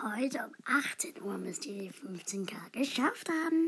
Heute um 18 Uhr müsst ihr die 15k geschafft haben.